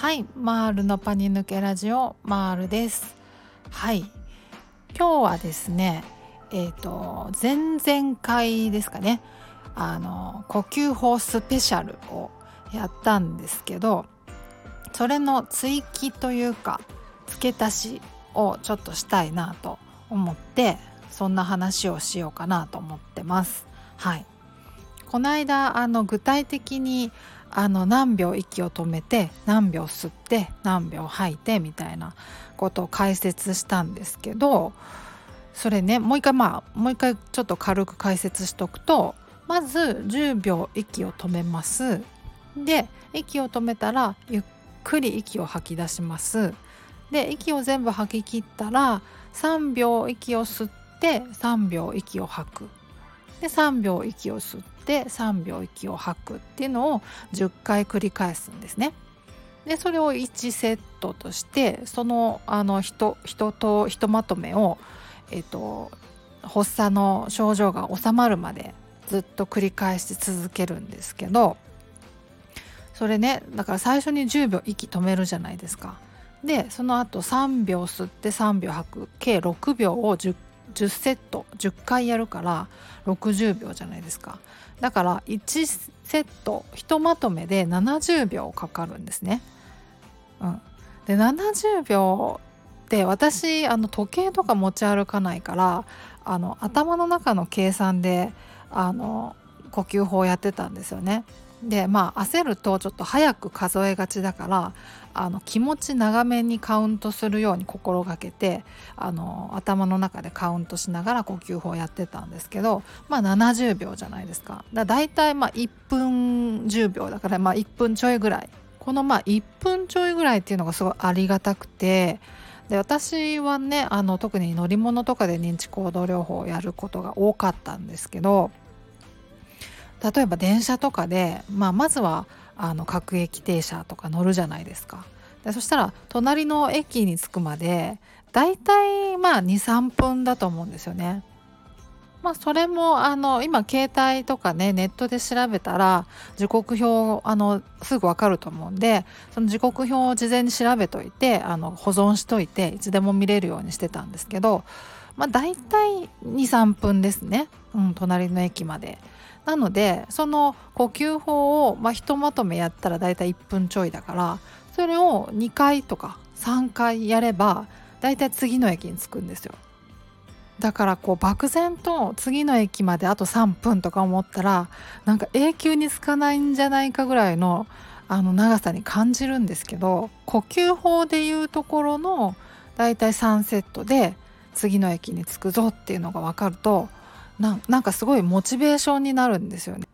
はい。マールのパニ抜けラジオマールです。はい。今日はですねえっ、ー、と前々回ですかね。あの呼吸法スペシャルをやったんですけどそれの追記というか付け足しをちょっとしたいなと思ってそんな話をしようかなと思ってます。はい。この間あの具体的にあの何秒息を止めて何秒吸って何秒吐いてみたいなことを解説したんですけどそれねもう一回まあもう一回ちょっと軽く解説しとくとまず10秒息を止めます。で息を止めたらゆっくり息を吐き出します。で息を全部吐き切ったら3秒息を吸って3秒息を吐く。で3秒息を吸って3秒息を吐くっていうのを10回繰り返すんですね。でそれを1セットとしてそのあの人人とひとまとめを、えっと、発作の症状が治まるまでずっと繰り返し続けるんですけどそれねだから最初に10秒息止めるじゃないですか。でその後3秒吸って3秒吐く計6秒を 10, 10セット10回やるから60秒じゃないですかだから1セットひとまとめで70秒かかるんですね。うん、で70秒って私あの時計とか持ち歩かないからあの頭の中の計算であの呼吸法やってたんですよね。でまあ焦るとちょっと早く数えがちだからあの気持ち長めにカウントするように心がけてあの頭の中でカウントしながら呼吸法をやってたんですけどまあ70秒じゃないですかだだいたいまあ1分10秒だからまあ1分ちょいぐらいこのまあ1分ちょいぐらいっていうのがすごいありがたくてで私はねあの特に乗り物とかで認知行動療法をやることが多かったんですけど例えば電車とかで、まあ、まずはあの各駅停車とか乗るじゃないですか。でそしたら隣の駅に着くまでだいたいまあ23分だと思うんですよね。まあそれもあの今携帯とかねネットで調べたら時刻表あのすぐ分かると思うんでその時刻表を事前に調べといてあの保存しといていつでも見れるようにしてたんですけどまあ大体23分ですね、うん、隣の駅まで。なのでその呼吸法を、まあ、ひとまとめやったらだいたい1分ちょいだからそれを2回とか3回やればだいたい次の駅に着くんですよ。だからこう漠然と次の駅まであと3分とか思ったらなんか永久に着かないんじゃないかぐらいのあの長さに感じるんですけど呼吸法でいうところのだいたい3セットで次の駅に着くぞっていうのが分かるとなんかすごいモチベーションになるんですよね。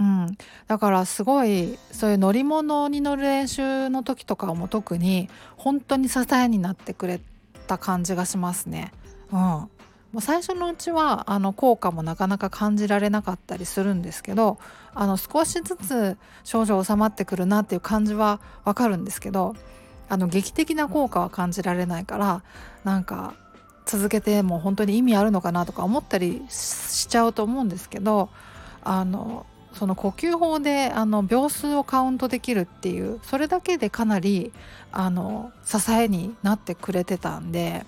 うん、だからすごいそういう乗り物に乗る練習の時とかも特に本当に支えになってくれた感じがしますね。うん、もう最初のうちはあの効果もなかなか感じられなかったりするんですけどあの少しずつ症状収まってくるなっていう感じはわかるんですけどあの劇的な効果は感じられないからなんか続けてもう本当に意味あるのかなとか思ったりしちゃうと思うんですけどあのその呼吸法であの秒数をカウントできるっていうそれだけでかなりあの支えになってくれてたんで、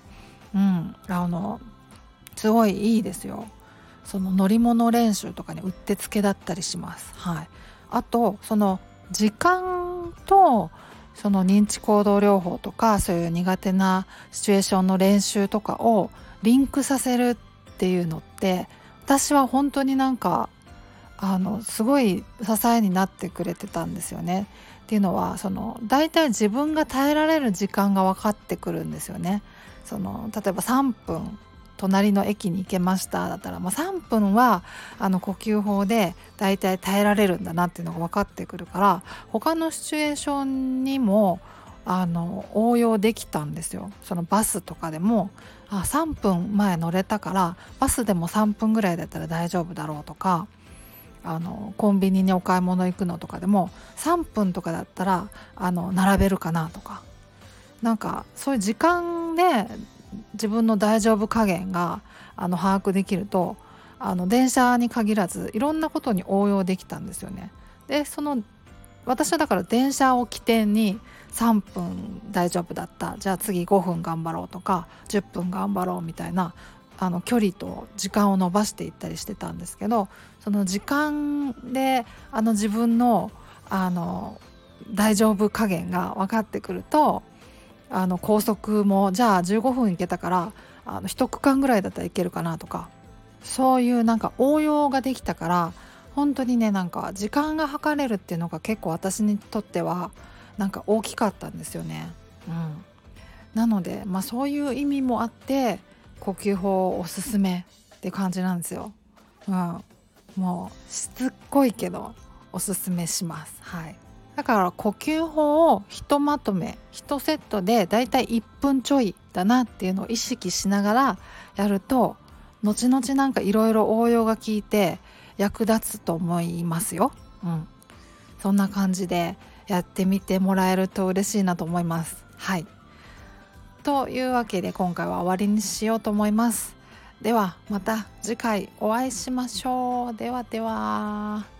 うん、あのすごいいいですよ。その乗り物練習とかにうってつけだったりします。はい、あとその時間とその認知行動療法とかそういう苦手なシチュエーションの練習とかをリンクさせるっていうのって私は本当になんかあのすごい支えになってくれてたんですよね。っていうのはその大体自分が耐えられる時間が分かってくるんですよね。その例えば3分隣の駅に行けましただったら、まあ、3分はあの呼吸法でだいたい耐えられるんだなっていうのが分かってくるから他のシチュエーションにもあの応用できたんですよ。そのバスとかでもあ3分前乗れたからバスでも3分ぐらいだったら大丈夫だろうとかあのコンビニにお買い物行くのとかでも3分とかだったらあの並べるかなとかなんかそういう時間で自分の大丈夫加減があの把握できるとあの電車に限らずいろんなことに応用できたんですよね。でその私はだから電車を起点に3分大丈夫だったじゃあ次5分頑張ろうとか10分頑張ろうみたいなあの距離と時間を伸ばしていったりしてたんですけどその時間であの自分のあの大丈夫加減が分かってくるとあの高速もじゃあ15分行けたからあの1区間ぐらいだったらいけるかなとかそういうなんか応用ができたから本当にねなんか時間が測れるっていうのが結構私にとってはなんか大きかったんですよね。うん、なので、まあ、そういう意味もあって呼吸法おすすめって感じなんですよ。うん、もうしつっこいけどおすすめします。はい。だから呼吸法をひとまとめ1セットでだいたい1分ちょいだなっていうのを意識しながらやると後々なんかいろいろ応用が効いて役立つと思いますよ。うん、そんな感じでやってみてもらえると嬉しいなと思います。はいというわけで今回は終わりにしようと思います。ではまた次回お会いしましょう。ではでは。